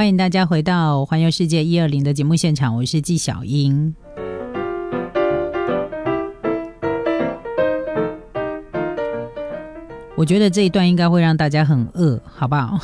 欢迎大家回到《环游世界一二零》的节目现场，我是纪晓英。我觉得这一段应该会让大家很饿，好不好？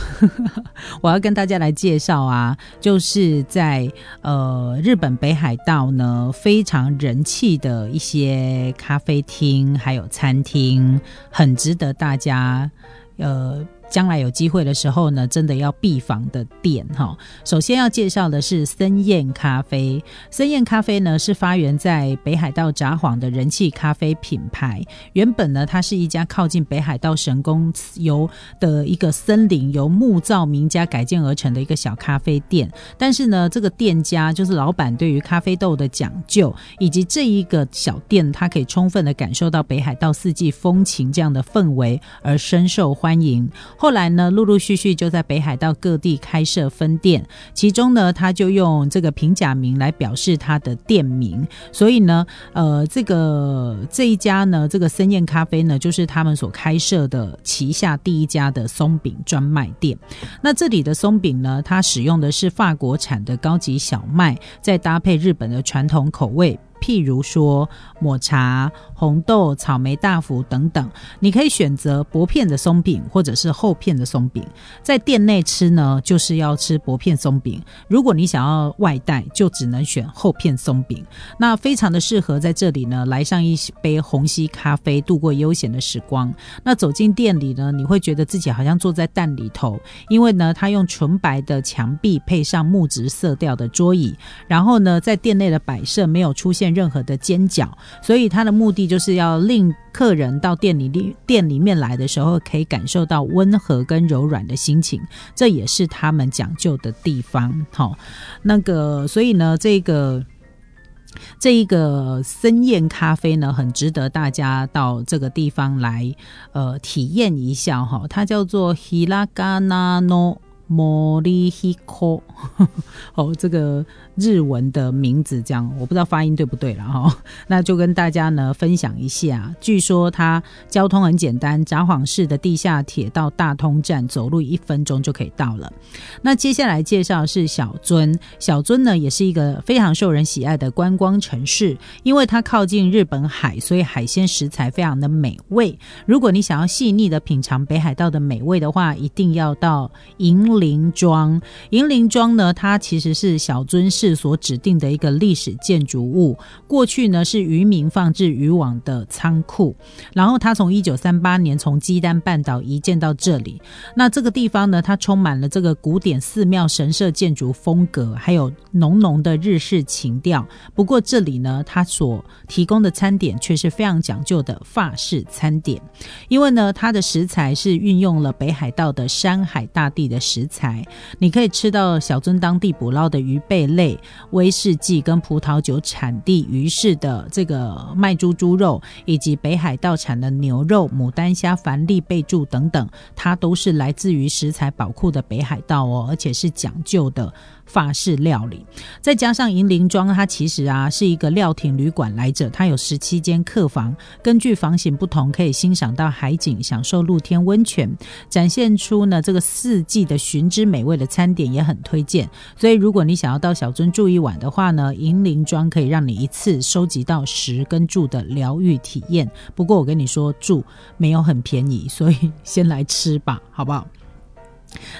我要跟大家来介绍啊，就是在呃日本北海道呢非常人气的一些咖啡厅还有餐厅，很值得大家呃。将来有机会的时候呢，真的要必访的店哈。首先要介绍的是森燕咖啡。森燕咖啡呢是发源在北海道札幌的人气咖啡品牌。原本呢，它是一家靠近北海道神宫由的一个森林由木造名家改建而成的一个小咖啡店。但是呢，这个店家就是老板对于咖啡豆的讲究，以及这一个小店，它可以充分的感受到北海道四季风情这样的氛围，而深受欢迎。后来呢，陆陆续续就在北海道各地开设分店，其中呢，他就用这个平假名来表示他的店名，所以呢，呃，这个这一家呢，这个森燕咖啡呢，就是他们所开设的旗下第一家的松饼专卖店。那这里的松饼呢，它使用的是法国产的高级小麦，再搭配日本的传统口味。譬如说抹茶、红豆、草莓大福等等，你可以选择薄片的松饼或者是厚片的松饼。在店内吃呢，就是要吃薄片松饼；如果你想要外带，就只能选厚片松饼。那非常的适合在这里呢，来上一杯虹吸咖啡，度过悠闲的时光。那走进店里呢，你会觉得自己好像坐在蛋里头，因为呢，它用纯白的墙壁配上木质色调的桌椅，然后呢，在店内的摆设没有出现。任何的尖角，所以它的目的就是要令客人到店里店里面来的时候，可以感受到温和跟柔软的心情，这也是他们讲究的地方。好，那个，所以呢，这个这一个森宴咖啡呢，很值得大家到这个地方来呃体验一下哈。它叫做 Hiragana no Morihiko，哦，这个。日文的名字这样，我不知道发音对不对了哈。那就跟大家呢分享一下。据说它交通很简单，札幌市的地下铁到大通站走路一分钟就可以到了。那接下来介绍是小樽，小樽呢也是一个非常受人喜爱的观光城市，因为它靠近日本海，所以海鲜食材非常的美味。如果你想要细腻的品尝北海道的美味的话，一定要到银铃庄。银铃庄呢，它其实是小樽市。所指定的一个历史建筑物，过去呢是渔民放置渔网的仓库，然后它从一九三八年从基丹半岛移建到这里。那这个地方呢，它充满了这个古典寺庙神社建筑风格，还有浓浓的日式情调。不过这里呢，它所提供的餐点却是非常讲究的法式餐点，因为呢，它的食材是运用了北海道的山海大地的食材，你可以吃到小樽当地捕捞的鱼贝类。威士忌跟葡萄酒产地鱼市的这个麦猪猪肉，以及北海道产的牛肉、牡丹虾、凡利贝柱等等，它都是来自于食材宝库的北海道哦，而且是讲究的。法式料理，再加上银铃庄，它其实啊是一个料亭旅馆来着，它有十七间客房，根据房型不同，可以欣赏到海景，享受露天温泉，展现出呢这个四季的寻之美味的餐点也很推荐。所以如果你想要到小樽住一晚的话呢，银铃庄可以让你一次收集到食跟住的疗愈体验。不过我跟你说，住没有很便宜，所以先来吃吧，好不好？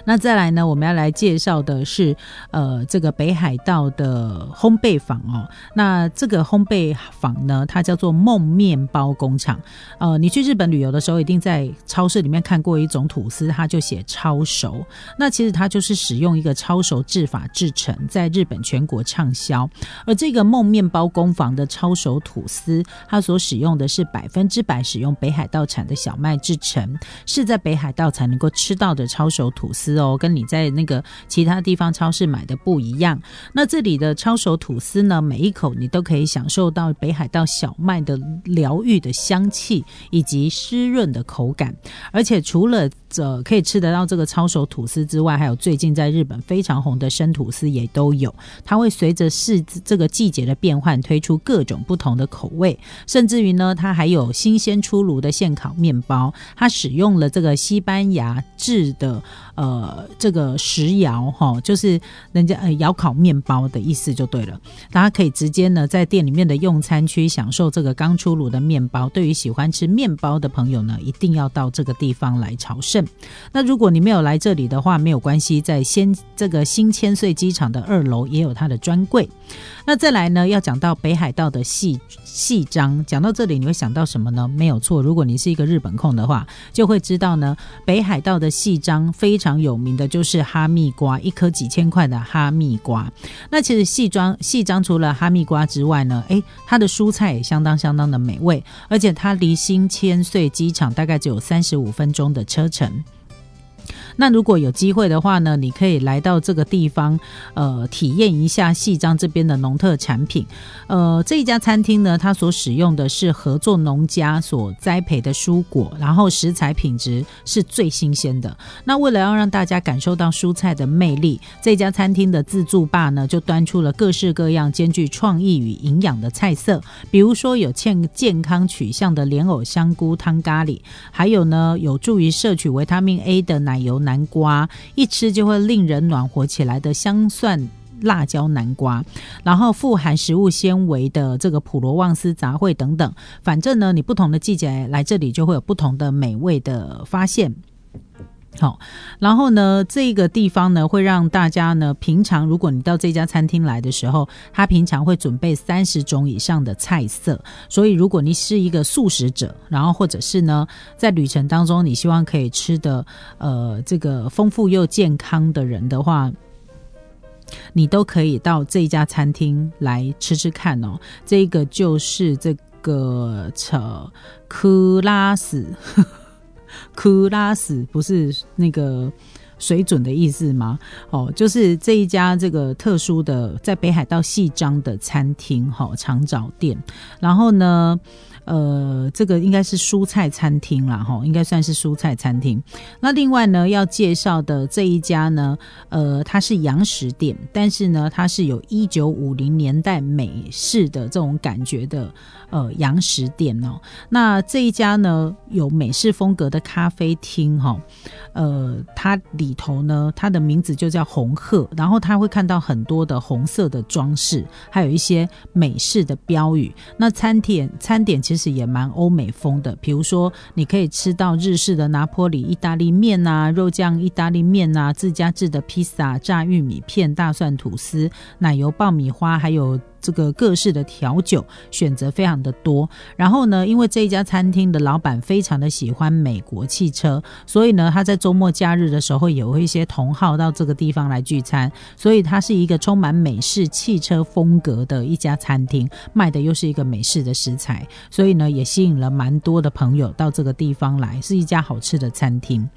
那再来呢？我们要来介绍的是，呃，这个北海道的烘焙坊哦。那这个烘焙坊呢，它叫做梦面包工厂。呃，你去日本旅游的时候，一定在超市里面看过一种吐司，它就写超熟。那其实它就是使用一个超熟制法制成，在日本全国畅销。而这个梦面包工坊的超熟吐司，它所使用的是百分之百使用北海道产的小麦制成，是在北海道才能够吃到的超熟吐。吐司哦，跟你在那个其他地方超市买的不一样。那这里的抄手吐司呢，每一口你都可以享受到北海道小麦的疗愈的香气以及湿润的口感。而且除了这可以吃得到这个抄手吐司之外，还有最近在日本非常红的生吐司也都有。它会随着是这个季节的变换推出各种不同的口味，甚至于呢，它还有新鲜出炉的现烤面包。它使用了这个西班牙制的呃这个石窑哈，就是人家呃窑烤面包的意思就对了。大家可以直接呢在店里面的用餐区享受这个刚出炉的面包。对于喜欢吃面包的朋友呢，一定要到这个地方来朝圣。那如果你没有来这里的话，没有关系，在先这个新千岁机场的二楼也有它的专柜。那再来呢，要讲到北海道的细细章，讲到这里你会想到什么呢？没有错，如果你是一个日本控的话，就会知道呢，北海道的细章非常有名的就是哈密瓜，一颗几千块的哈密瓜。那其实细章细章除了哈密瓜之外呢，诶，它的蔬菜也相当相当的美味，而且它离新千岁机场大概只有三十五分钟的车程。action 那如果有机会的话呢，你可以来到这个地方，呃，体验一下细章这边的农特产品。呃，这一家餐厅呢，它所使用的是合作农家所栽培的蔬果，然后食材品质是最新鲜的。那为了要让大家感受到蔬菜的魅力，这家餐厅的自助吧呢，就端出了各式各样兼具创意与营养的菜色，比如说有健健康取向的莲藕香菇汤咖喱，还有呢，有助于摄取维他命 A 的奶油。南瓜一吃就会令人暖和起来的香蒜辣椒南瓜，然后富含食物纤维的这个普罗旺斯杂烩等等，反正呢，你不同的季节来这里就会有不同的美味的发现。好，然后呢，这个地方呢，会让大家呢，平常如果你到这家餐厅来的时候，他平常会准备三十种以上的菜色，所以如果你是一个素食者，然后或者是呢，在旅程当中你希望可以吃的呃这个丰富又健康的人的话，你都可以到这家餐厅来吃吃看哦。这个就是这个扯克拉斯。哭拉斯不是那个水准的意思吗？哦，就是这一家这个特殊的在北海道细章的餐厅，哈，长沼店。然后呢？呃，这个应该是蔬菜餐厅啦，哈，应该算是蔬菜餐厅。那另外呢，要介绍的这一家呢，呃，它是洋食店，但是呢，它是有一九五零年代美式的这种感觉的呃洋食店哦。那这一家呢，有美式风格的咖啡厅，哈，呃，它里里头呢，它的名字就叫红鹤，然后它会看到很多的红色的装饰，还有一些美式的标语。那餐点餐点其实。也蛮欧美风的，比如说你可以吃到日式的拿坡里意大利面呐，肉酱意大利面呐，自家制的披萨，炸玉米片、大蒜吐司、奶油爆米花，还有。这个各式的调酒选择非常的多，然后呢，因为这一家餐厅的老板非常的喜欢美国汽车，所以呢，他在周末假日的时候有一些同好到这个地方来聚餐，所以它是一个充满美式汽车风格的一家餐厅，卖的又是一个美式的食材，所以呢，也吸引了蛮多的朋友到这个地方来，是一家好吃的餐厅。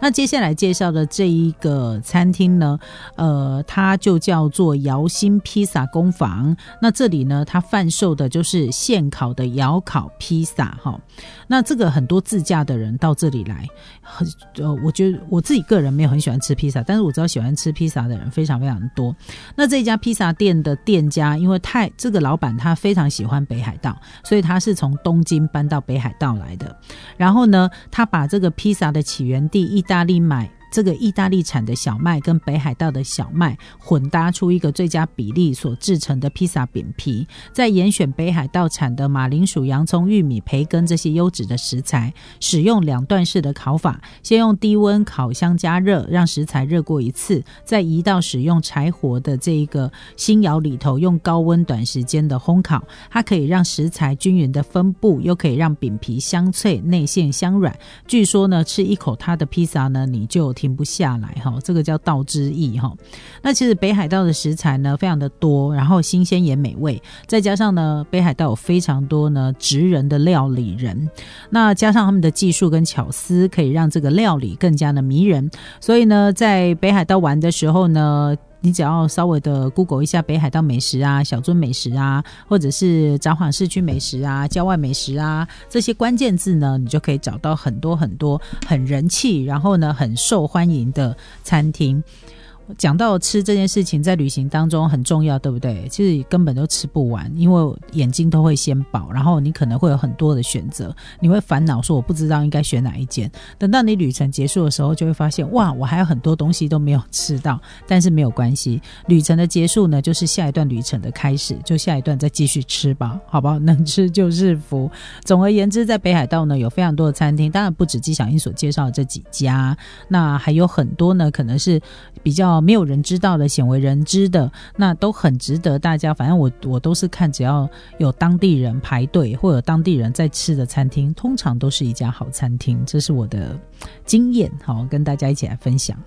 那接下来介绍的这一个餐厅呢，呃，它就叫做姚心披萨工坊。那这里呢，它贩售的就是现烤的窑烤披萨哈。那这个很多自驾的人到这里来，很呃，我觉得我自己个人没有很喜欢吃披萨，但是我知道喜欢吃披萨的人非常非常多。那这家披萨店的店家，因为太这个老板他非常喜欢北海道，所以他是从东京搬到北海道来的。然后呢，他把这个披萨的起源地意大利买。这个意大利产的小麦跟北海道的小麦混搭出一个最佳比例所制成的披萨饼皮，再严选北海道产的马铃薯、洋葱、玉米、培根这些优质的食材，使用两段式的烤法，先用低温烤箱加热，让食材热过一次，再移到使用柴火的这一个新窑里头，用高温短时间的烘烤，它可以让食材均匀的分布，又可以让饼皮香脆、内馅香软。据说呢，吃一口它的披萨呢，你就停不下来哈，这个叫道之意哈。那其实北海道的食材呢非常的多，然后新鲜也美味，再加上呢北海道有非常多呢职人的料理人，那加上他们的技术跟巧思，可以让这个料理更加的迷人。所以呢，在北海道玩的时候呢。你只要稍微的 Google 一下北海道美食啊、小樽美食啊，或者是札幌市区美食啊、郊外美食啊这些关键字呢，你就可以找到很多很多很人气，然后呢很受欢迎的餐厅。讲到吃这件事情，在旅行当中很重要，对不对？其实根本都吃不完，因为眼睛都会先饱，然后你可能会有很多的选择，你会烦恼说我不知道应该选哪一件。等到你旅程结束的时候，就会发现哇，我还有很多东西都没有吃到，但是没有关系，旅程的结束呢，就是下一段旅程的开始，就下一段再继续吃吧，好不好？能吃就是福。总而言之，在北海道呢，有非常多的餐厅，当然不止纪晓英所介绍的这几家，那还有很多呢，可能是比较没有人知道的、鲜为人知的，那都很值得大家。反正我我都是看，只要有当地人排队或者当地人在吃的餐厅，通常都是一家好餐厅。这是我的经验，好跟大家一起来分享。